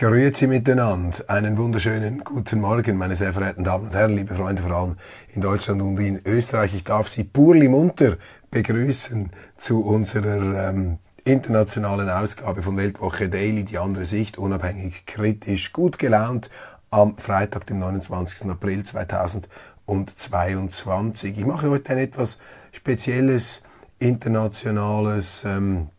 Grüezi miteinander. Einen wunderschönen guten Morgen, meine sehr verehrten Damen und Herren, liebe Freunde, vor allem in Deutschland und in Österreich. Ich darf Sie purli munter begrüßen zu unserer ähm, internationalen Ausgabe von Weltwoche Daily, die andere Sicht, unabhängig, kritisch, gut gelaunt, am Freitag, dem 29. April 2022. Ich mache heute ein etwas spezielles internationales ähm,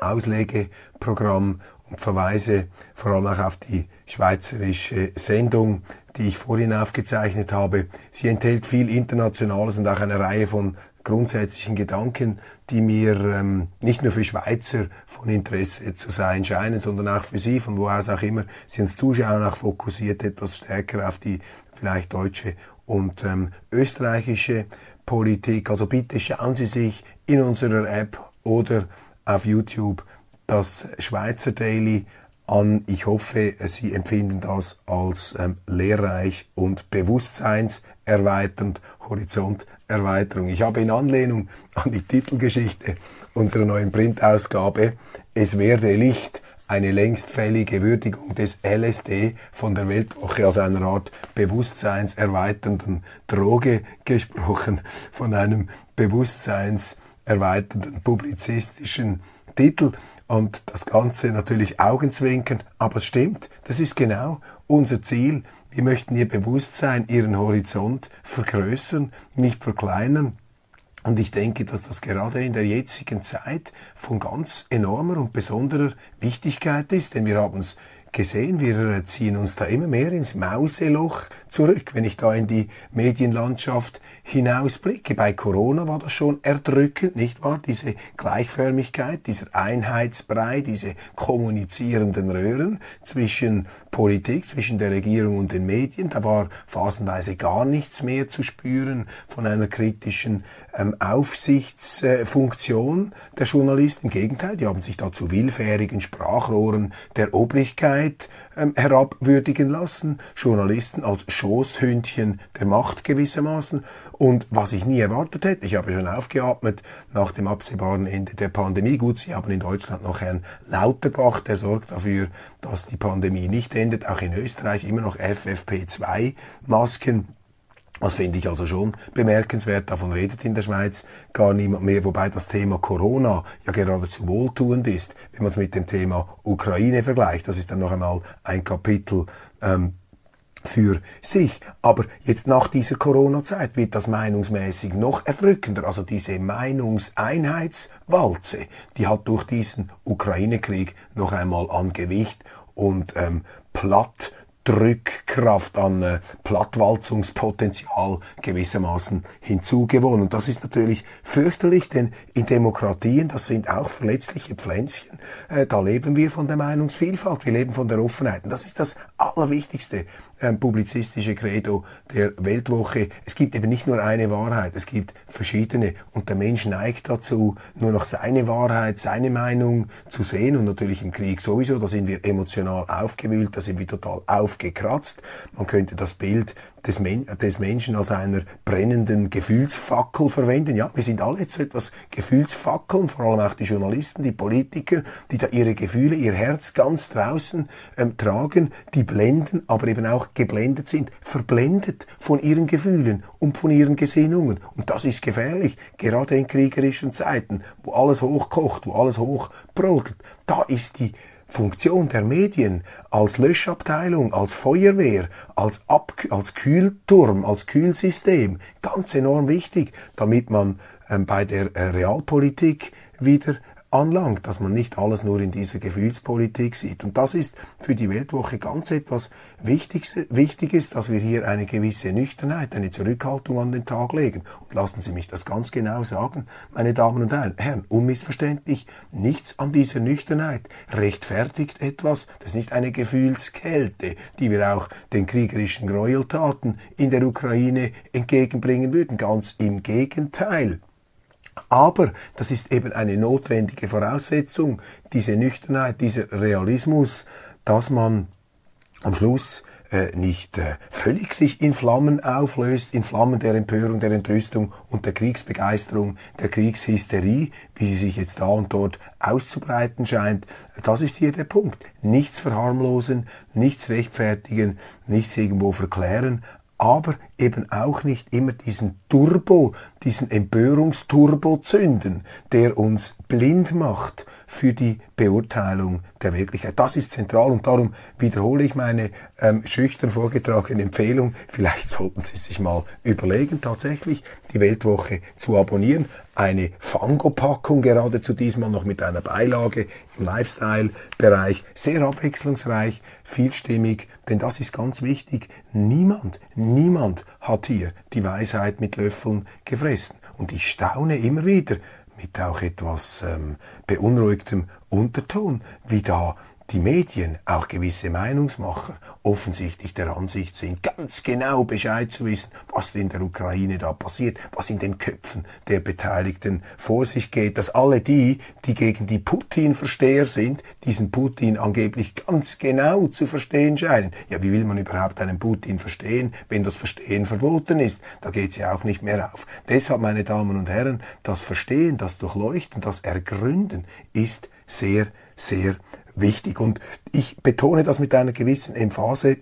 Auslegeprogramm verweise vor allem auch auf die schweizerische Sendung, die ich vorhin aufgezeichnet habe. Sie enthält viel Internationales und auch eine Reihe von grundsätzlichen Gedanken, die mir ähm, nicht nur für Schweizer von Interesse zu sein scheinen, sondern auch für Sie, von wo aus auch immer Sie uns zuschauen, auch fokussiert etwas stärker auf die vielleicht deutsche und ähm, österreichische Politik. Also bitte schauen Sie sich in unserer App oder auf YouTube das Schweizer Daily an. Ich hoffe, Sie empfinden das als ähm, lehrreich und bewusstseinserweiternd, Horizonterweiterung. Ich habe in Anlehnung an die Titelgeschichte unserer neuen Printausgabe Es werde Licht eine längst fällige Würdigung des LSD von der Weltwoche als einer Art bewusstseinserweiternden Droge gesprochen, von einem bewusstseinserweiternden publizistischen Titel und das Ganze natürlich augenzwinkern, aber es stimmt, das ist genau unser Ziel. Wir möchten ihr Bewusstsein, ihren Horizont vergrößern, nicht verkleinern. Und ich denke, dass das gerade in der jetzigen Zeit von ganz enormer und besonderer Wichtigkeit ist, denn wir haben es gesehen, wir ziehen uns da immer mehr ins Mauseloch zurück, wenn ich da in die Medienlandschaft hinausblicke. Bei Corona war das schon erdrückend, nicht wahr? Diese Gleichförmigkeit, dieser Einheitsbrei, diese kommunizierenden Röhren zwischen Politik, zwischen der Regierung und den Medien. Da war phasenweise gar nichts mehr zu spüren von einer kritischen ähm, Aufsichtsfunktion der Journalisten. Im Gegenteil, die haben sich da zu willfährigen Sprachrohren der Obrigkeit ähm, herabwürdigen lassen. Journalisten als Schoßhündchen der Macht gewissermaßen. Und was ich nie erwartet hätte, ich habe schon aufgeatmet nach dem absehbaren Ende der Pandemie. Gut, Sie haben in Deutschland noch Herrn Lauterbach, der sorgt dafür, dass die Pandemie nicht endet. Auch in Österreich immer noch FFP2-Masken. Das finde ich also schon bemerkenswert. Davon redet in der Schweiz gar niemand mehr. Wobei das Thema Corona ja geradezu wohltuend ist, wenn man es mit dem Thema Ukraine vergleicht. Das ist dann noch einmal ein Kapitel ähm, für sich. Aber jetzt nach dieser Corona-Zeit wird das meinungsmäßig noch erdrückender. Also diese Meinungseinheitswalze, die hat durch diesen Ukraine-Krieg noch einmal an Gewicht und ähm, platt Drückkraft, an äh, Plattwalzungspotenzial gewissermaßen hinzugewonnen. Und das ist natürlich fürchterlich, denn in Demokratien, das sind auch verletzliche Pflänzchen, äh, da leben wir von der Meinungsvielfalt, wir leben von der Offenheit. Und das ist das Allerwichtigste ähm, publizistische Credo der Weltwoche. Es gibt eben nicht nur eine Wahrheit, es gibt verschiedene und der Mensch neigt dazu, nur noch seine Wahrheit, seine Meinung zu sehen und natürlich im Krieg sowieso, da sind wir emotional aufgewühlt, da sind wir total aufgekratzt. Man könnte das Bild des, Men des Menschen als einer brennenden Gefühlsfackel verwenden. Ja, wir sind alle jetzt etwas Gefühlsfackeln, vor allem auch die Journalisten, die Politiker, die da ihre Gefühle, ihr Herz ganz draußen ähm, tragen, die blenden, aber eben auch geblendet sind, verblendet von ihren Gefühlen und von ihren Gesinnungen. Und das ist gefährlich, gerade in kriegerischen Zeiten, wo alles hochkocht, wo alles hochbrodelt. Da ist die Funktion der Medien als Löschabteilung, als Feuerwehr, als, Ab als Kühlturm, als Kühlsystem ganz enorm wichtig, damit man ähm, bei der äh, Realpolitik wieder anlangt, dass man nicht alles nur in dieser Gefühlspolitik sieht. Und das ist für die Weltwoche ganz etwas Wichtiges, dass wir hier eine gewisse Nüchternheit, eine Zurückhaltung an den Tag legen. Und lassen Sie mich das ganz genau sagen, meine Damen und Herren, unmissverständlich, nichts an dieser Nüchternheit rechtfertigt etwas. Das ist nicht eine Gefühlskälte, die wir auch den kriegerischen Gräueltaten in der Ukraine entgegenbringen würden. Ganz im Gegenteil. Aber das ist eben eine notwendige Voraussetzung, diese Nüchternheit, dieser Realismus, dass man am Schluss äh, nicht äh, völlig sich in Flammen auflöst, in Flammen der Empörung, der Entrüstung und der Kriegsbegeisterung, der Kriegshysterie, wie sie sich jetzt da und dort auszubreiten scheint. Das ist hier der Punkt. Nichts verharmlosen, nichts rechtfertigen, nichts irgendwo verklären, aber eben auch nicht immer diesen Turbo, diesen Empörungsturbo zünden, der uns blind macht für die Beurteilung der Wirklichkeit. Das ist zentral und darum wiederhole ich meine ähm, schüchtern vorgetragene Empfehlung. Vielleicht sollten Sie sich mal überlegen, tatsächlich die Weltwoche zu abonnieren. Eine Fango-Packung geradezu diesmal noch mit einer Beilage im Lifestyle-Bereich. Sehr abwechslungsreich, vielstimmig, denn das ist ganz wichtig. Niemand, niemand hat hier die Weisheit mit Löffeln gefressen. Und ich staune immer wieder, mit auch etwas ähm, beunruhigtem Unterton, wie da die Medien, auch gewisse Meinungsmacher, offensichtlich der Ansicht sind, ganz genau Bescheid zu wissen, was in der Ukraine da passiert, was in den Köpfen der Beteiligten vor sich geht, dass alle die, die gegen die Putin-Versteher sind, diesen Putin angeblich ganz genau zu verstehen scheinen. Ja, wie will man überhaupt einen Putin verstehen, wenn das Verstehen verboten ist? Da geht's ja auch nicht mehr auf. Deshalb, meine Damen und Herren, das Verstehen, das Durchleuchten, das Ergründen ist sehr, sehr wichtig. Und ich betone das mit einer gewissen Emphase,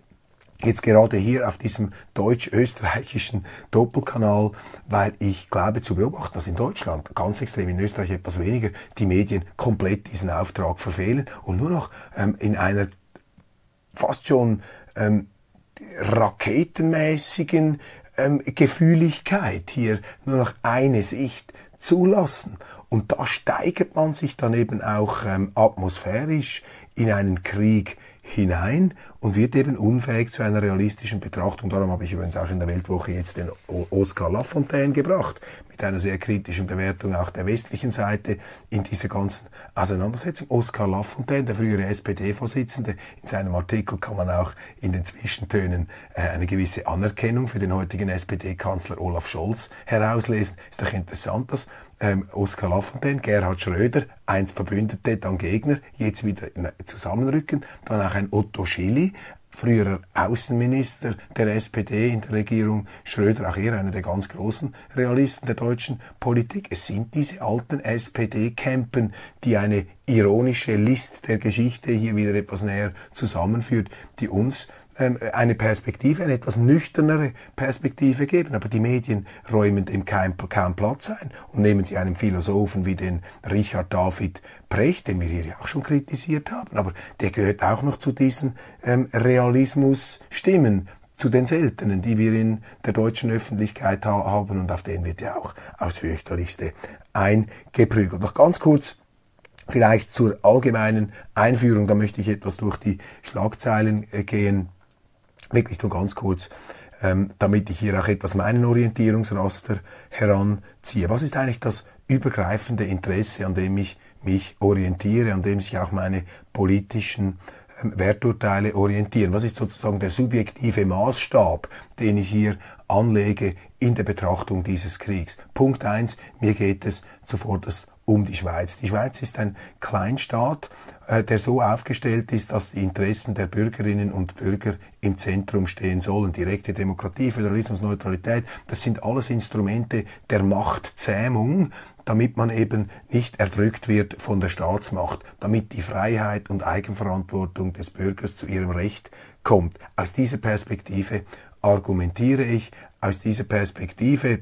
jetzt gerade hier auf diesem deutsch-österreichischen Doppelkanal, weil ich glaube zu beobachten, dass in Deutschland, ganz extrem in Österreich etwas weniger, die Medien komplett diesen Auftrag verfehlen und nur noch ähm, in einer fast schon ähm, raketenmäßigen ähm, Gefühligkeit hier nur noch eine Sicht zulassen. Und da steigert man sich dann eben auch ähm, atmosphärisch in einen Krieg hinein und wird eben unfähig zu einer realistischen Betrachtung. Darum habe ich übrigens auch in der Weltwoche jetzt den Oscar Lafontaine gebracht, mit einer sehr kritischen Bewertung auch der westlichen Seite in dieser ganzen Auseinandersetzung. Oscar Lafontaine, der frühere SPD-Vorsitzende, in seinem Artikel kann man auch in den Zwischentönen äh, eine gewisse Anerkennung für den heutigen SPD-Kanzler Olaf Scholz herauslesen. Ist doch interessant, dass ähm, Oskar Lafontaine, Gerhard Schröder, einst Verbündete, dann Gegner, jetzt wieder zusammenrücken. Dann auch ein Otto Schily, früherer Außenminister der SPD in der Regierung Schröder, auch er einer der ganz großen Realisten der deutschen Politik. Es sind diese alten SPD-Campen, die eine ironische List der Geschichte hier wieder etwas näher zusammenführt, die uns eine Perspektive, eine etwas nüchternere Perspektive geben. Aber die Medien räumen dem keinen kein Platz ein und nehmen sie einem Philosophen wie den Richard David Precht, den wir hier ja auch schon kritisiert haben, aber der gehört auch noch zu diesen ähm, Realismus-Stimmen, zu den seltenen, die wir in der deutschen Öffentlichkeit ha haben und auf denen wird ja auch aufs fürchterlichste eingeprügelt. Noch ganz kurz vielleicht zur allgemeinen Einführung, da möchte ich etwas durch die Schlagzeilen äh, gehen wirklich nur ganz kurz, ähm, damit ich hier auch etwas meinen Orientierungsraster heranziehe. Was ist eigentlich das übergreifende Interesse, an dem ich mich orientiere, an dem sich auch meine politischen ähm, Werturteile orientieren? Was ist sozusagen der subjektive Maßstab, den ich hier anlege in der Betrachtung dieses Kriegs? Punkt eins: Mir geht es zuvorderst um die Schweiz. Die Schweiz ist ein Kleinstaat, äh, der so aufgestellt ist, dass die Interessen der Bürgerinnen und Bürger im Zentrum stehen sollen. Direkte Demokratie, Föderalismus, Neutralität, das sind alles Instrumente der Machtzähmung, damit man eben nicht erdrückt wird von der Staatsmacht, damit die Freiheit und Eigenverantwortung des Bürgers zu ihrem Recht kommt. Aus dieser Perspektive argumentiere ich, aus dieser Perspektive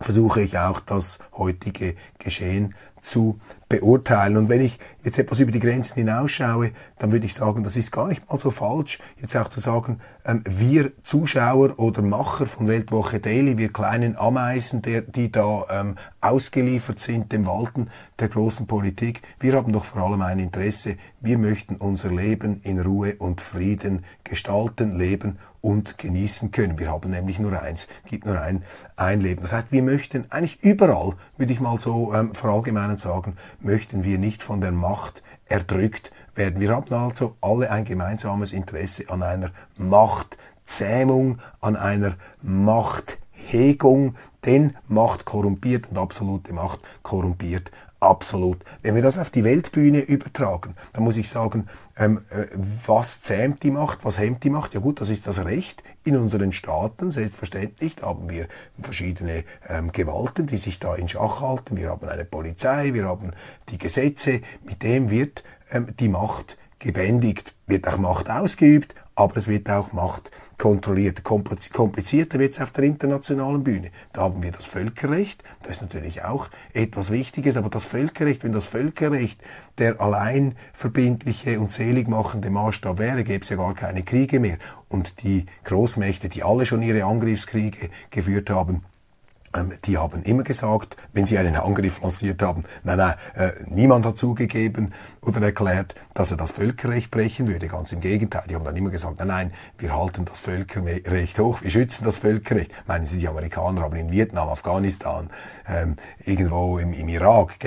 versuche ich auch das heutige Geschehen zu beurteilen. Und wenn ich jetzt etwas über die Grenzen hinausschaue, dann würde ich sagen, das ist gar nicht mal so falsch, jetzt auch zu sagen, ähm, wir Zuschauer oder Macher von Weltwoche Daily, wir kleinen Ameisen, der, die da ähm, ausgeliefert sind dem Walten der großen Politik, wir haben doch vor allem ein Interesse, wir möchten unser Leben in Ruhe und Frieden gestalten, leben und genießen können. Wir haben nämlich nur eins, gibt nur ein, ein Leben. Das heißt, wir möchten eigentlich überall, würde ich mal so ähm, verallgemeinern sagen, möchten wir nicht von der Macht erdrückt werden. Wir haben also alle ein gemeinsames Interesse an einer Machtzähmung, an einer Machthegung, denn Macht korrumpiert und absolute Macht korrumpiert Absolut. Wenn wir das auf die Weltbühne übertragen, dann muss ich sagen, ähm, äh, was zähmt die Macht, was hemmt die Macht? Ja gut, das ist das Recht in unseren Staaten. Selbstverständlich haben wir verschiedene ähm, Gewalten, die sich da in Schach halten. Wir haben eine Polizei, wir haben die Gesetze. Mit dem wird ähm, die Macht gebändigt, wird auch Macht ausgeübt, aber es wird auch Macht kontrolliert. Komplizierter wird es auf der internationalen Bühne. Da haben wir das Völkerrecht, das ist natürlich auch etwas Wichtiges, aber das Völkerrecht, wenn das Völkerrecht der allein verbindliche und seligmachende Maßstab wäre, gäbe es ja gar keine Kriege mehr. Und die Großmächte, die alle schon ihre Angriffskriege geführt haben, die haben immer gesagt, wenn sie einen Angriff lanciert haben, nein, nein, äh, niemand hat zugegeben oder erklärt, dass er das Völkerrecht brechen würde. Ganz im Gegenteil, die haben dann immer gesagt, nein, nein, wir halten das Völkerrecht hoch, wir schützen das Völkerrecht. Meinen Sie, die Amerikaner haben in Vietnam, Afghanistan, ähm, irgendwo im, im Irak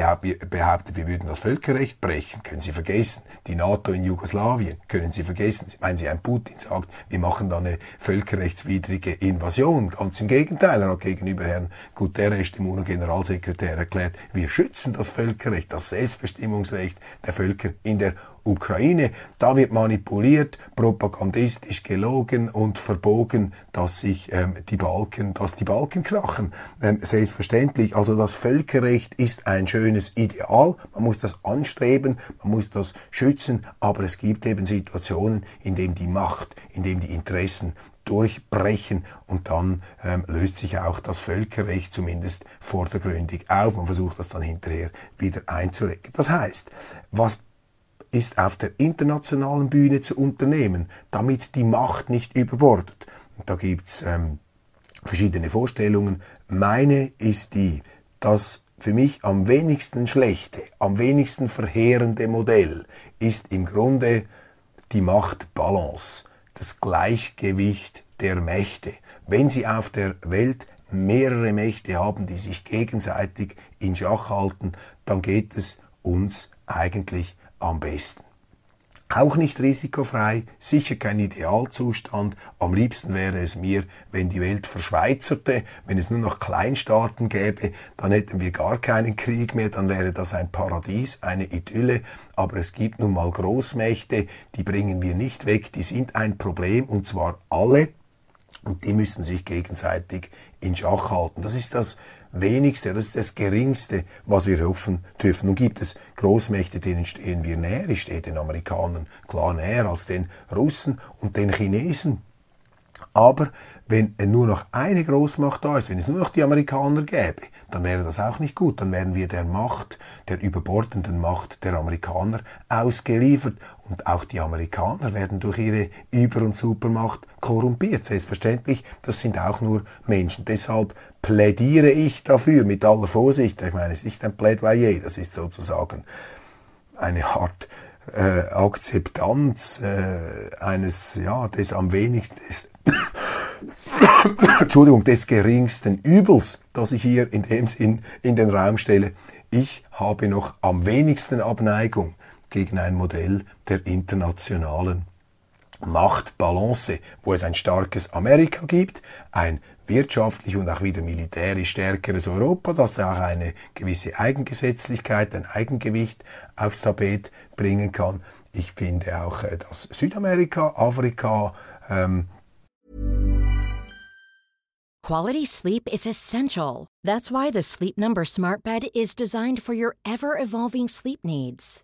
behauptet, wir würden das Völkerrecht brechen. Können Sie vergessen. Die NATO in Jugoslawien, können Sie vergessen. Meinen Sie, ein Putin sagt, wir machen da eine völkerrechtswidrige Invasion. Ganz im Gegenteil, er hat gegenüber Herrn Guterres, dem UNO-Generalsekretär, erklärt, wir schützen das Völkerrecht, das Selbstbestimmungsrecht der Völker in der Ukraine. Da wird manipuliert, propagandistisch gelogen und verbogen, dass sich ähm, die Balken, dass die Balken krachen. Ähm, selbstverständlich. Also das Völkerrecht ist ein schönes Ideal. Man muss das anstreben, man muss das schützen, aber es gibt eben Situationen, in denen die Macht, in denen die Interessen durchbrechen und dann ähm, löst sich auch das Völkerrecht zumindest vordergründig auf. Man versucht das dann hinterher wieder einzurecken. Das heißt, was ist auf der internationalen Bühne zu unternehmen, damit die Macht nicht überbordet? Und da gibt's ähm, verschiedene Vorstellungen. Meine ist die, dass für mich am wenigsten schlechte, am wenigsten verheerende Modell ist im Grunde die Machtbalance das Gleichgewicht der Mächte. Wenn Sie auf der Welt mehrere Mächte haben, die sich gegenseitig in Schach halten, dann geht es uns eigentlich am besten. Auch nicht risikofrei, sicher kein Idealzustand. Am liebsten wäre es mir, wenn die Welt verschweizerte, wenn es nur noch Kleinstaaten gäbe, dann hätten wir gar keinen Krieg mehr, dann wäre das ein Paradies, eine Idylle. Aber es gibt nun mal Großmächte, die bringen wir nicht weg, die sind ein Problem und zwar alle und die müssen sich gegenseitig in Schach halten. Das ist das wenigste, das ist das geringste, was wir hoffen dürfen. Nun gibt es Großmächte, denen stehen wir näher. Ich stehe den Amerikanern klar näher als den Russen und den Chinesen. Aber wenn nur noch eine Großmacht da ist, wenn es nur noch die Amerikaner gäbe, dann wäre das auch nicht gut. Dann wären wir der Macht, der überbordenden Macht der Amerikaner ausgeliefert. Und auch die Amerikaner werden durch ihre Über- und Supermacht korrumpiert. Selbstverständlich, das sind auch nur Menschen. Deshalb plädiere ich dafür mit aller Vorsicht. Ich meine, es ist nicht ein Plädoyer, das ist sozusagen eine Art äh, Akzeptanz äh, eines, ja, des am wenigsten, des, Entschuldigung, des geringsten Übels, das ich hier in dem Sinn in den Raum stelle. Ich habe noch am wenigsten Abneigung gegen ein Modell der internationalen Machtbalance, wo es ein starkes Amerika gibt, ein wirtschaftlich und auch wieder militärisch stärkeres Europa, das auch eine gewisse Eigengesetzlichkeit, ein Eigengewicht aufs Tapet bringen kann. Ich finde auch, äh, dass Südamerika, Afrika, ähm Quality sleep is essential. That's why the Sleep Number Smart Bed is designed for your ever-evolving sleep needs.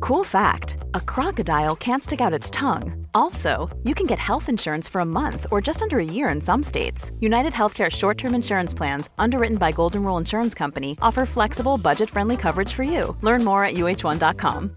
Cool fact a crocodile can't stick out its tongue. Also, you can get health insurance for a month or just under a year in some states. United Healthcare short term insurance plans, underwritten by Golden Rule Insurance Company, offer flexible, budget friendly coverage for you. Learn more at uh1.com.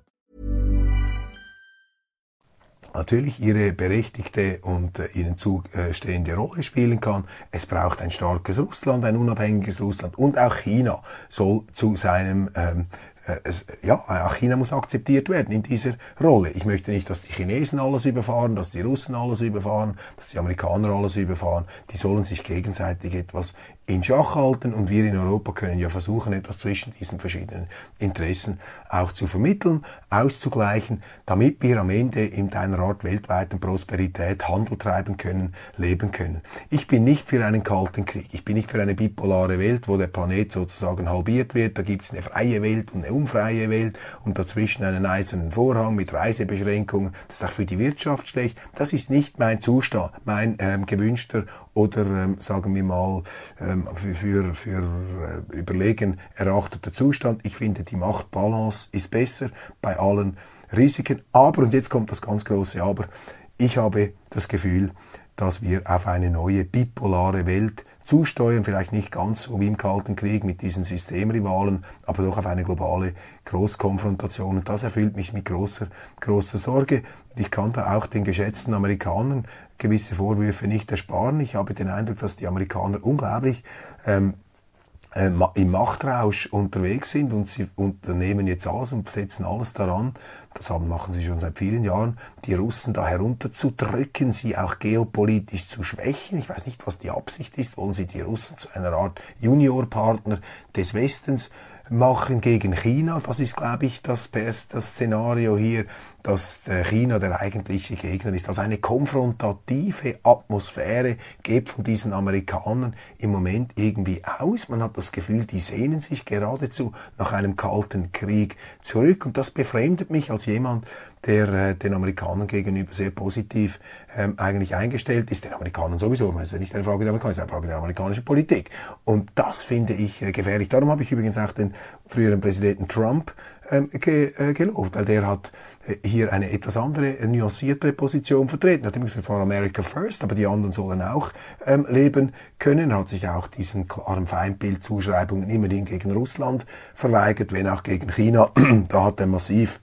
Natürlich ihre berechtigte und äh, ihnen zustehende äh, Rolle spielen kann. Es braucht ein starkes Russland, ein unabhängiges Russland und auch China soll zu seinem ähm, äh, es, ja, auch China muss akzeptiert werden in dieser Rolle. Ich möchte nicht, dass die Chinesen alles überfahren, dass die Russen alles überfahren, dass die Amerikaner alles überfahren. Die sollen sich gegenseitig etwas in Schach halten und wir in Europa können ja versuchen, etwas zwischen diesen verschiedenen Interessen auch zu vermitteln, auszugleichen, damit wir am Ende in einer Art weltweiten Prosperität Handel treiben können, leben können. Ich bin nicht für einen kalten Krieg, ich bin nicht für eine bipolare Welt, wo der Planet sozusagen halbiert wird, da gibt es eine freie Welt und eine unfreie Welt und dazwischen einen eisernen Vorhang mit Reisebeschränkungen, das ist auch für die Wirtschaft schlecht, das ist nicht mein Zustand, mein ähm, gewünschter oder ähm, sagen wir mal ähm, für, für, für äh, überlegen erachteter Zustand. Ich finde, die Machtbalance ist besser bei allen Risiken. Aber, und jetzt kommt das ganz große Aber, ich habe das Gefühl, dass wir auf eine neue bipolare Welt zusteuern, vielleicht nicht ganz wie im Kalten Krieg mit diesen Systemrivalen, aber doch auf eine globale Großkonfrontation. Und das erfüllt mich mit großer, großer Sorge. Ich kann da auch den geschätzten Amerikanern gewisse Vorwürfe nicht ersparen. Ich habe den Eindruck, dass die Amerikaner unglaublich ähm, äh, im Machtrausch unterwegs sind und sie unternehmen jetzt alles und setzen alles daran, das haben, machen sie schon seit vielen Jahren, die Russen da herunterzudrücken, sie auch geopolitisch zu schwächen. Ich weiß nicht, was die Absicht ist. Wollen sie die Russen zu einer Art Juniorpartner des Westens machen gegen China. Das ist, glaube ich, das, das Szenario hier, dass China der eigentliche Gegner ist. Also eine konfrontative Atmosphäre geht von diesen Amerikanern im Moment irgendwie aus. Man hat das Gefühl, die sehnen sich geradezu nach einem kalten Krieg zurück. Und das befremdet mich als jemand, der äh, den Amerikanern gegenüber sehr positiv ähm, eigentlich eingestellt ist. Den Amerikanern sowieso. Es ist ja nicht eine Frage der Amerikaner, es ist eine Frage der amerikanischen Politik. Und das finde ich äh, gefährlich. Darum habe ich übrigens auch den früheren Präsidenten Trump ähm, ge, äh, gelobt, weil der hat äh, hier eine etwas andere, äh, nuanciertere Position vertreten. Er hat immer gesagt, es war America First, aber die anderen sollen auch ähm, leben können. Er hat sich auch diesen klaren Feindbildzuschreibungen immerhin gegen Russland verweigert, wenn auch gegen China. da hat er massiv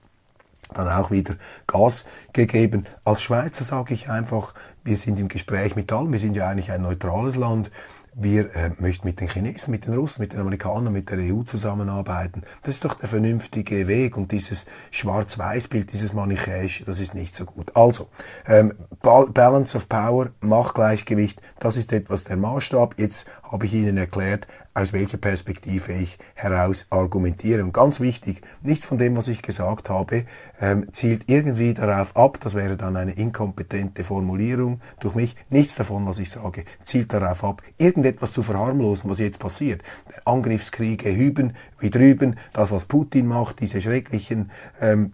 dann auch wieder Gas gegeben. Als Schweizer sage ich einfach, wir sind im Gespräch mit allen, wir sind ja eigentlich ein neutrales Land. Wir äh, möchten mit den Chinesen, mit den Russen, mit den Amerikanern, mit der EU zusammenarbeiten. Das ist doch der vernünftige Weg. Und dieses Schwarz-Weiß-Bild, dieses Manichäische, das ist nicht so gut. Also, ähm, Balance of Power, Machtgleichgewicht, das ist etwas der Maßstab. Jetzt habe ich Ihnen erklärt, aus welcher Perspektive ich heraus argumentiere. Und ganz wichtig, nichts von dem, was ich gesagt habe, ähm, zielt irgendwie darauf ab, das wäre dann eine inkompetente Formulierung durch mich, nichts davon, was ich sage, zielt darauf ab, irgendetwas zu verharmlosen, was jetzt passiert. Angriffskriege hüben wie drüben, das, was Putin macht, diese schrecklichen ähm,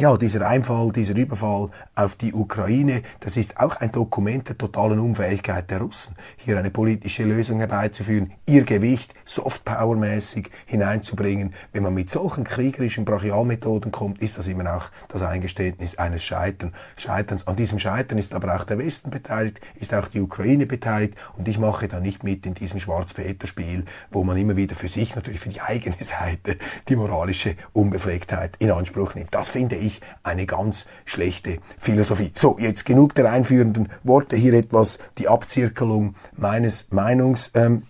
ja, dieser Einfall, dieser Überfall auf die Ukraine, das ist auch ein Dokument der totalen Unfähigkeit der Russen, hier eine politische Lösung herbeizuführen, ihr Gewicht softpowermäßig hineinzubringen. Wenn man mit solchen kriegerischen Brachialmethoden kommt, ist das immer auch das Eingeständnis eines Scheitern, Scheiterns. An diesem Scheitern ist aber auch der Westen beteiligt, ist auch die Ukraine beteiligt und ich mache da nicht mit in diesem Schwarz-Peter-Spiel, wo man immer wieder für sich, natürlich für die eigene Seite, die moralische Unbeflecktheit in Anspruch nimmt. Das finde ich ich eine ganz schlechte Philosophie. So, jetzt genug der einführenden Worte, hier etwas die Abzirkelung meines Meinungs. Ähm,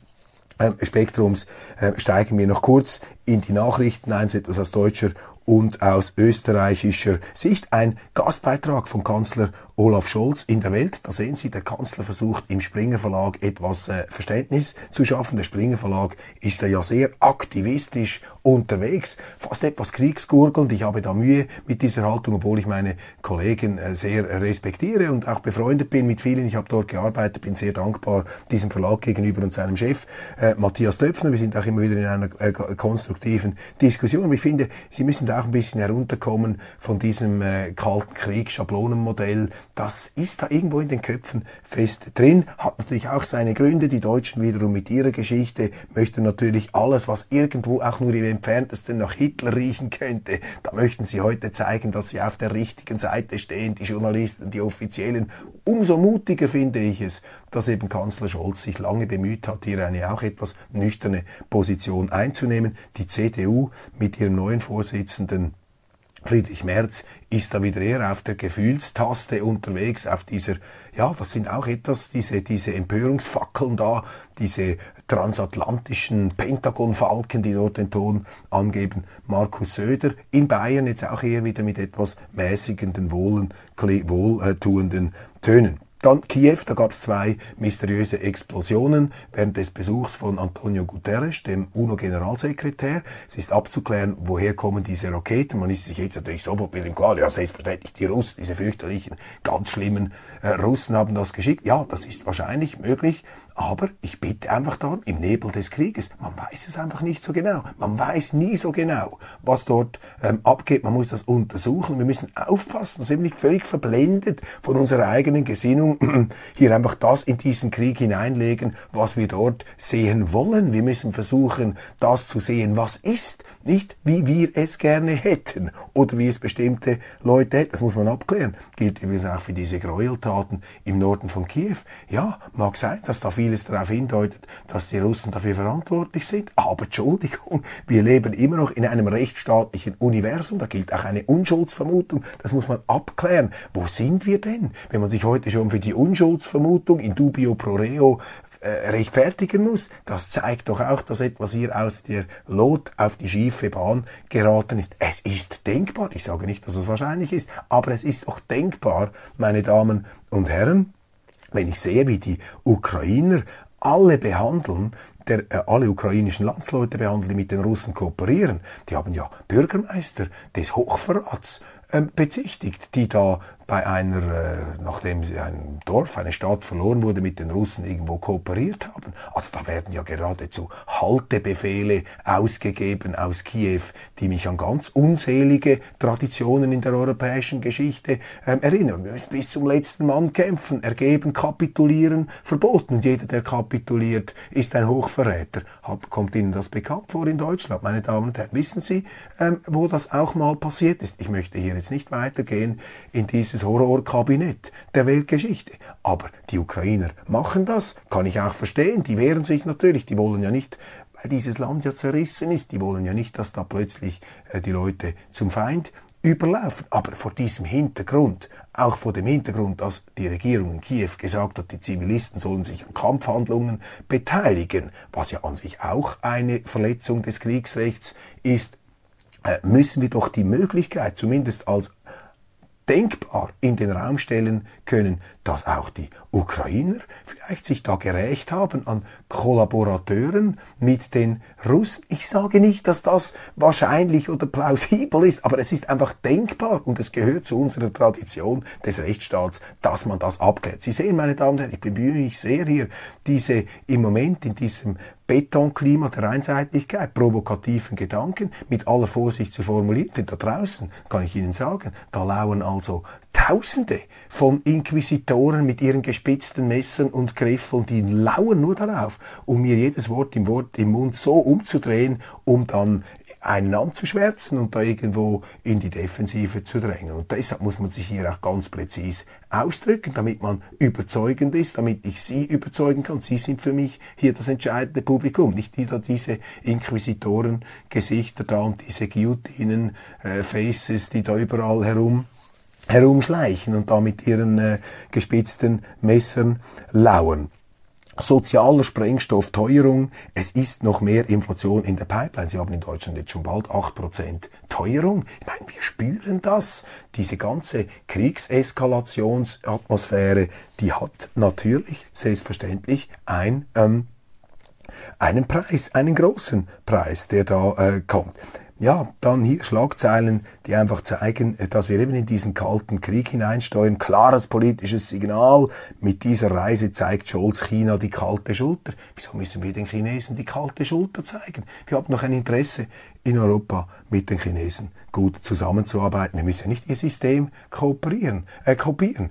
ähm, Spektrums äh, steigen wir noch kurz in die Nachrichten ein, etwas aus deutscher und aus österreichischer Sicht. Ein Gastbeitrag von Kanzler Olaf Scholz in der Welt. Da sehen Sie, der Kanzler versucht im Springer Verlag etwas äh, Verständnis zu schaffen. Der Springer Verlag ist ja sehr aktivistisch unterwegs, fast etwas kriegsgurgelnd. Ich habe da Mühe mit dieser Haltung, obwohl ich meine Kollegen äh, sehr respektiere und auch befreundet bin mit vielen. Ich habe dort gearbeitet, bin sehr dankbar diesem Verlag gegenüber und seinem Chef äh, Matthias Döpfner. Wir sind auch immer wieder in einer äh, konstruktiven Diskussion. Aber ich finde, Sie müssen da auch ein bisschen herunterkommen von diesem äh, kalten Krieg, Schablonenmodell. Das ist da irgendwo in den Köpfen fest drin. Hat natürlich auch seine Gründe. Die Deutschen wiederum mit ihrer Geschichte möchten natürlich alles, was irgendwo auch nur im entferntesten nach Hitler riechen könnte. Da möchten sie heute zeigen, dass sie auf der richtigen Seite stehen, die Journalisten, die Offiziellen. Umso mutiger finde ich es, dass eben Kanzler Scholz sich lange bemüht hat, hier eine auch etwas nüchterne Position einzunehmen. Die CDU mit ihrem neuen Vorsitzenden Friedrich Merz ist da wieder eher auf der Gefühlstaste unterwegs, auf dieser, ja, das sind auch etwas, diese, diese Empörungsfackeln da, diese transatlantischen Pentagon-Falken, die dort den Ton angeben. Markus Söder in Bayern jetzt auch eher wieder mit etwas mäßigenden, wohltuenden Tönen. Dann Kiew, da gab es zwei mysteriöse Explosionen während des Besuchs von Antonio Guterres, dem UNO-Generalsekretär. Es ist abzuklären, woher kommen diese Raketen. Man ist sich jetzt natürlich so im klar, ja selbstverständlich die Russen, diese fürchterlichen, ganz schlimmen äh, Russen haben das geschickt. Ja, das ist wahrscheinlich möglich, aber ich bitte einfach darum, im Nebel des Krieges, man weiß es einfach nicht so genau. Man weiß nie so genau, was dort ähm, abgeht. Man muss das untersuchen. Wir müssen aufpassen, dass wir nicht völlig verblendet von unserer eigenen Gesinnung hier einfach das in diesen Krieg hineinlegen, was wir dort sehen wollen. Wir müssen versuchen, das zu sehen, was ist, nicht wie wir es gerne hätten oder wie es bestimmte Leute hätten. Das muss man abklären. Gilt übrigens auch für diese Gräueltaten im Norden von Kiew. Ja, mag sein, dass da viele vieles darauf hindeutet, dass die Russen dafür verantwortlich sind. Aber Entschuldigung, wir leben immer noch in einem rechtsstaatlichen Universum. Da gilt auch eine Unschuldsvermutung. Das muss man abklären. Wo sind wir denn? Wenn man sich heute schon für die Unschuldsvermutung in dubio pro reo äh, rechtfertigen muss. Das zeigt doch auch, dass etwas hier aus der Lot auf die schiefe Bahn geraten ist. Es ist denkbar, ich sage nicht, dass es wahrscheinlich ist, aber es ist auch denkbar, meine Damen und Herren, wenn ich sehe, wie die Ukrainer alle behandeln, der, äh, alle ukrainischen Landsleute behandeln, die mit den Russen kooperieren, die haben ja Bürgermeister des Hochverrats ähm, bezichtigt, die da bei einer, äh, nachdem ein Dorf, eine Stadt verloren wurde, mit den Russen irgendwo kooperiert haben. Also da werden ja geradezu Haltebefehle ausgegeben aus Kiew, die mich an ganz unzählige Traditionen in der europäischen Geschichte ähm, erinnern. Wir müssen bis zum letzten Mann kämpfen, ergeben, kapitulieren, verboten. Und jeder, der kapituliert, ist ein Hochverräter. Kommt Ihnen das bekannt vor in Deutschland? Meine Damen und Herren, wissen Sie, ähm, wo das auch mal passiert ist? Ich möchte hier jetzt nicht weitergehen in dieses dieses Horrorkabinett der Weltgeschichte. Aber die Ukrainer machen das, kann ich auch verstehen. Die wehren sich natürlich, die wollen ja nicht, weil dieses Land ja zerrissen ist, die wollen ja nicht, dass da plötzlich äh, die Leute zum Feind überlaufen. Aber vor diesem Hintergrund, auch vor dem Hintergrund, dass die Regierung in Kiew gesagt hat, die Zivilisten sollen sich an Kampfhandlungen beteiligen, was ja an sich auch eine Verletzung des Kriegsrechts ist, äh, müssen wir doch die Möglichkeit, zumindest als denkbar in den Raum stellen können, dass auch die Ukrainer vielleicht sich da gerecht haben an Kollaborateuren mit den Russen. Ich sage nicht, dass das wahrscheinlich oder plausibel ist, aber es ist einfach denkbar und es gehört zu unserer Tradition des Rechtsstaats, dass man das abklärt. Sie sehen, meine Damen und Herren, ich bemühe mich sehr hier, diese im Moment in diesem Betonklima der Einseitigkeit, provokativen Gedanken mit aller Vorsicht zu formulieren. Denn da draußen, kann ich Ihnen sagen, da lauern also Tausende von Inquisitoren mit ihren gespitzten Messern und Griffeln, die lauern nur darauf, um mir jedes Wort im Wort im Mund so umzudrehen, um dann einen anzuschwärzen und da irgendwo in die Defensive zu drängen. Und deshalb muss man sich hier auch ganz präzis ausdrücken, damit man überzeugend ist, damit ich Sie überzeugen kann. Sie sind für mich hier das entscheidende Publikum, nicht wieder diese Inquisitoren-Gesichter da und diese Guillotinen-Faces, die da überall herum herumschleichen und da mit ihren äh, gespitzten Messern lauern. sozialer Sprengstoff, Teuerung, es ist noch mehr Inflation in der Pipeline. Sie haben in Deutschland jetzt schon bald 8% Teuerung. Ich meine, wir spüren das. Diese ganze Kriegseskalationsatmosphäre, die hat natürlich selbstverständlich ein, ähm, einen Preis, einen großen Preis, der da äh, kommt ja, dann hier Schlagzeilen, die einfach zeigen, äh, dass wir eben in diesen kalten Krieg hineinsteuern. Klares politisches Signal. Mit dieser Reise zeigt Scholz China die kalte Schulter. Wieso müssen wir den Chinesen die kalte Schulter zeigen? Wir haben noch ein Interesse in Europa mit den Chinesen gut zusammenzuarbeiten. Wir müssen nicht ihr System kooperieren, äh, kopieren.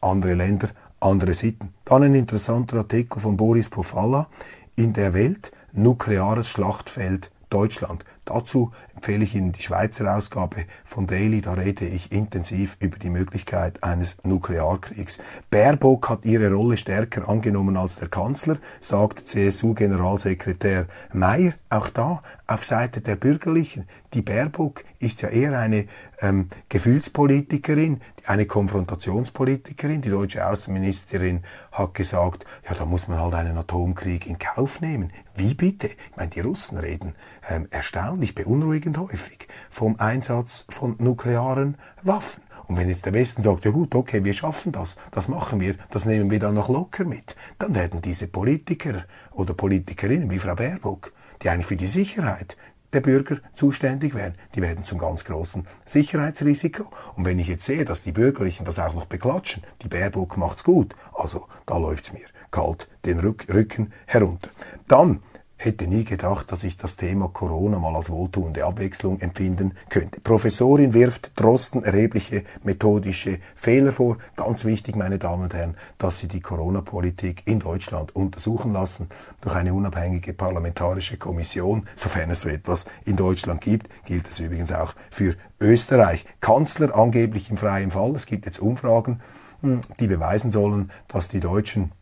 Andere Länder, andere Sitten. Dann ein interessanter Artikel von Boris Pofalla in der Welt. Nukleares Schlachtfeld Deutschland. Dazu empfehle ich Ihnen die Schweizer Ausgabe von Daily. Da rede ich intensiv über die Möglichkeit eines Nuklearkriegs. Baerbock hat ihre Rolle stärker angenommen als der Kanzler, sagt CSU-Generalsekretär Mayer. Auch da auf Seite der Bürgerlichen. Die Baerbock ist ja eher eine ähm, Gefühlspolitikerin, eine Konfrontationspolitikerin. Die deutsche Außenministerin hat gesagt, ja, da muss man halt einen Atomkrieg in Kauf nehmen. Wie bitte? Ich meine, die Russen reden ähm, erstaunlich beunruhigend häufig vom Einsatz von nuklearen Waffen. Und wenn jetzt der Westen sagt, ja gut, okay, wir schaffen das, das machen wir, das nehmen wir dann noch locker mit, dann werden diese Politiker oder Politikerinnen wie Frau Baerbock, die eigentlich für die Sicherheit der Bürger zuständig wären, die werden zum ganz großen Sicherheitsrisiko. Und wenn ich jetzt sehe, dass die Bürgerlichen das auch noch beklatschen, die Baerbock macht's gut, also da läuft's mir kalt den Rücken herunter. Dann hätte nie gedacht, dass ich das Thema Corona mal als wohltuende Abwechslung empfinden könnte. Professorin wirft Drosten erhebliche methodische Fehler vor. Ganz wichtig, meine Damen und Herren, dass Sie die Corona-Politik in Deutschland untersuchen lassen durch eine unabhängige parlamentarische Kommission. Sofern es so etwas in Deutschland gibt, gilt es übrigens auch für Österreich. Kanzler angeblich im freien Fall. Es gibt jetzt Umfragen, hm, die beweisen sollen, dass die Deutschen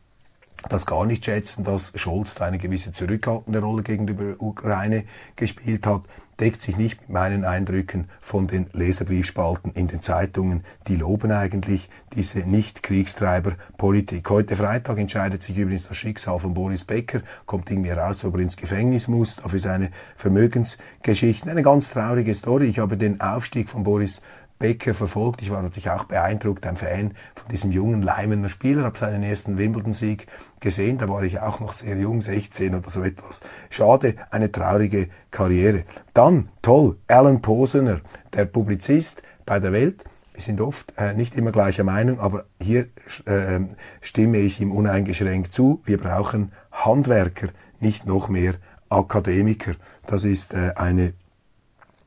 das gar nicht schätzen, dass Scholz da eine gewisse zurückhaltende Rolle gegenüber der Ukraine gespielt hat, deckt sich nicht mit meinen Eindrücken von den Leserbriefspalten in den Zeitungen. Die loben eigentlich diese Nicht-Kriegstreiber-Politik. Heute Freitag entscheidet sich übrigens das Schicksal von Boris Becker, kommt irgendwie raus, ob er ins Gefängnis muss, dafür seine Vermögensgeschichten. Eine ganz traurige Story. Ich habe den Aufstieg von Boris Becker verfolgt. Ich war natürlich auch beeindruckt, ein Fan von diesem jungen Leimener Spieler, habe seinen ersten Wimbledon-Sieg gesehen. Da war ich auch noch sehr jung, 16 oder so etwas. Schade, eine traurige Karriere. Dann, toll, Alan Posener, der Publizist bei der Welt. Wir sind oft äh, nicht immer gleicher Meinung, aber hier äh, stimme ich ihm uneingeschränkt zu. Wir brauchen Handwerker, nicht noch mehr Akademiker. Das ist äh, eine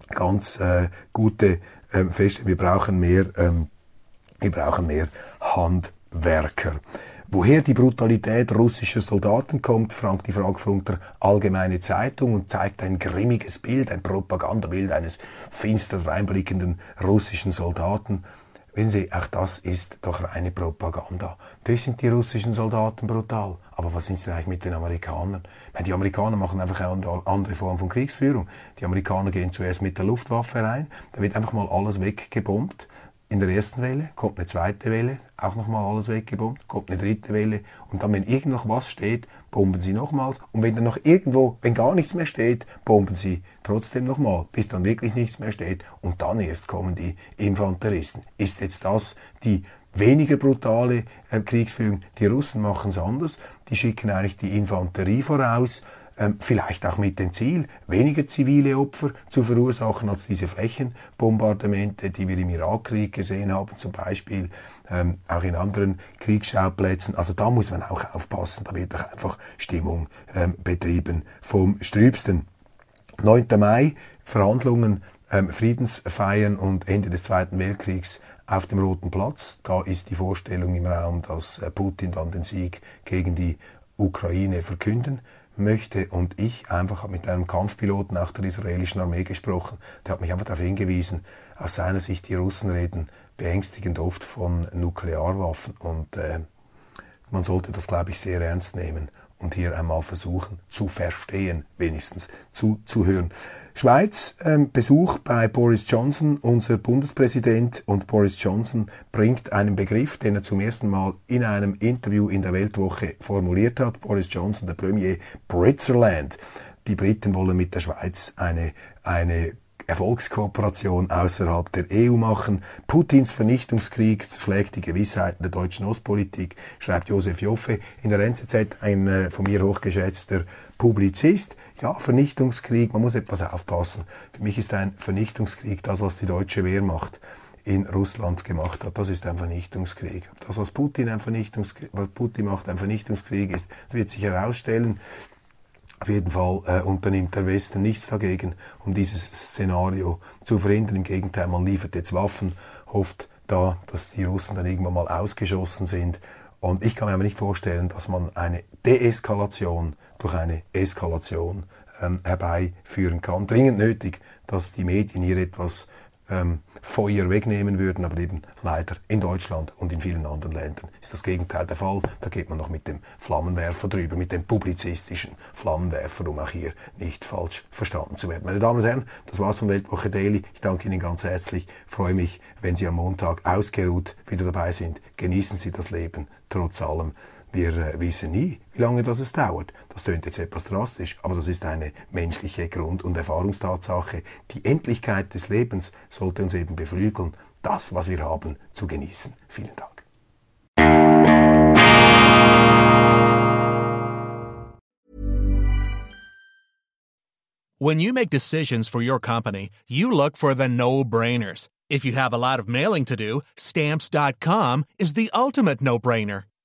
ganz äh, gute ähm, feststellen, wir brauchen mehr, ähm, wir brauchen mehr Handwerker. Woher die Brutalität russischer Soldaten kommt, fragt die Frankfurter Allgemeine Zeitung und zeigt ein grimmiges Bild, ein Propagandabild eines finster reinblickenden russischen Soldaten. Wenn Sie, auch das ist doch reine Propaganda. Das sind die russischen Soldaten brutal. Aber was sind sie eigentlich mit den Amerikanern? Meine, die Amerikaner machen einfach eine andere Form von Kriegsführung. Die Amerikaner gehen zuerst mit der Luftwaffe rein, da wird einfach mal alles weggebombt. In der ersten Welle kommt eine zweite Welle, auch nochmal alles weggebombt, kommt eine dritte Welle und dann, wenn irgend noch was steht, bomben sie nochmals und wenn dann noch irgendwo, wenn gar nichts mehr steht, bomben sie trotzdem nochmal, bis dann wirklich nichts mehr steht und dann erst kommen die Infanteristen. Ist jetzt das die weniger brutale äh, Kriegsführung. Die Russen machen es anders. Die schicken eigentlich die Infanterie voraus, ähm, vielleicht auch mit dem Ziel, weniger zivile Opfer zu verursachen als diese Flächenbombardamente, die wir im Irakkrieg gesehen haben, zum Beispiel ähm, auch in anderen Kriegsschauplätzen. Also da muss man auch aufpassen, da wird doch einfach Stimmung ähm, betrieben vom Strübsten. 9. Mai, Verhandlungen, ähm, Friedensfeiern und Ende des Zweiten Weltkriegs auf dem Roten Platz. Da ist die Vorstellung im Raum, dass äh, Putin dann den Sieg gegen die Ukraine verkünden möchte. Und ich einfach habe mit einem Kampfpiloten auch der israelischen Armee gesprochen. Der hat mich einfach darauf hingewiesen, aus seiner Sicht, die Russen reden beängstigend oft von Nuklearwaffen. Und äh, man sollte das, glaube ich, sehr ernst nehmen und hier einmal versuchen zu verstehen, wenigstens zuzuhören. Schweiz, ähm, Besuch bei Boris Johnson, unser Bundespräsident. Und Boris Johnson bringt einen Begriff, den er zum ersten Mal in einem Interview in der Weltwoche formuliert hat. Boris Johnson, der Premier Britzerland. Die Briten wollen mit der Schweiz eine, eine Erfolgskooperation außerhalb der EU machen. Putins Vernichtungskrieg zerschlägt die Gewissheiten der deutschen Ostpolitik, schreibt Josef Joffe in der NZZ, ein äh, von mir hochgeschätzter Publizist. Ja, Vernichtungskrieg, man muss etwas aufpassen. Für mich ist ein Vernichtungskrieg das, was die deutsche Wehrmacht in Russland gemacht hat. Das ist ein Vernichtungskrieg. Das, was Putin, ein Vernichtungskrieg, was Putin macht, ein Vernichtungskrieg ist, das wird sich herausstellen. Auf jeden Fall äh, unternimmt der Westen nichts dagegen, um dieses Szenario zu verhindern. Im Gegenteil, man liefert jetzt Waffen, hofft da, dass die Russen dann irgendwann mal ausgeschossen sind. Und ich kann mir aber nicht vorstellen, dass man eine Deeskalation durch eine Eskalation ähm, herbeiführen kann. Dringend nötig, dass die Medien hier etwas ähm, Feuer wegnehmen würden, aber eben leider in Deutschland und in vielen anderen Ländern ist das Gegenteil der Fall. Da geht man noch mit dem Flammenwerfer drüber, mit dem publizistischen Flammenwerfer, um auch hier nicht falsch verstanden zu werden. Meine Damen und Herren, das war's von Weltwoche Daily. Ich danke Ihnen ganz herzlich, freue mich, wenn Sie am Montag ausgeruht wieder dabei sind. Genießen Sie das Leben trotz allem. Wir äh, wissen nie, wie lange das es dauert. Das tönt jetzt etwas drastisch, aber das ist eine menschliche Grund- und Erfahrungstatsache. Die Endlichkeit des Lebens sollte uns eben beflügeln, das, was wir haben, zu genießen. Vielen Dank. When you make decisions for your company, you look for the no-brainers. If you have a lot of mailing to do, stamps.com is the ultimate no-brainer.